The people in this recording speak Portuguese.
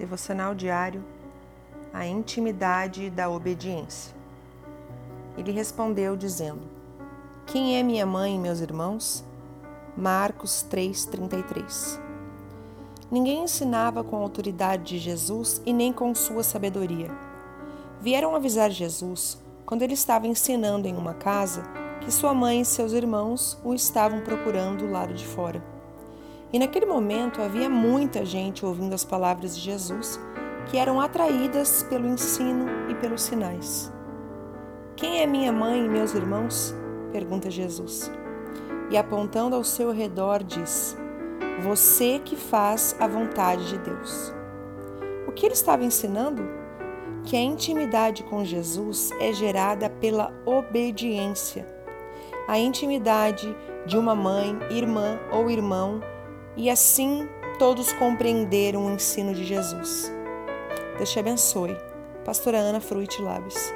Devocional diário A intimidade da obediência. Ele respondeu dizendo: Quem é minha mãe e meus irmãos? Marcos 3:33. Ninguém ensinava com a autoridade de Jesus e nem com sua sabedoria. Vieram avisar Jesus, quando ele estava ensinando em uma casa, que sua mãe e seus irmãos o estavam procurando do lado de fora. E naquele momento havia muita gente ouvindo as palavras de Jesus, que eram atraídas pelo ensino e pelos sinais. Quem é minha mãe e meus irmãos? pergunta Jesus. E apontando ao seu redor, diz: Você que faz a vontade de Deus. O que ele estava ensinando? Que a intimidade com Jesus é gerada pela obediência. A intimidade de uma mãe, irmã ou irmão e assim todos compreenderam o ensino de Jesus. Deus te abençoe. Pastora Ana Fruit Labs.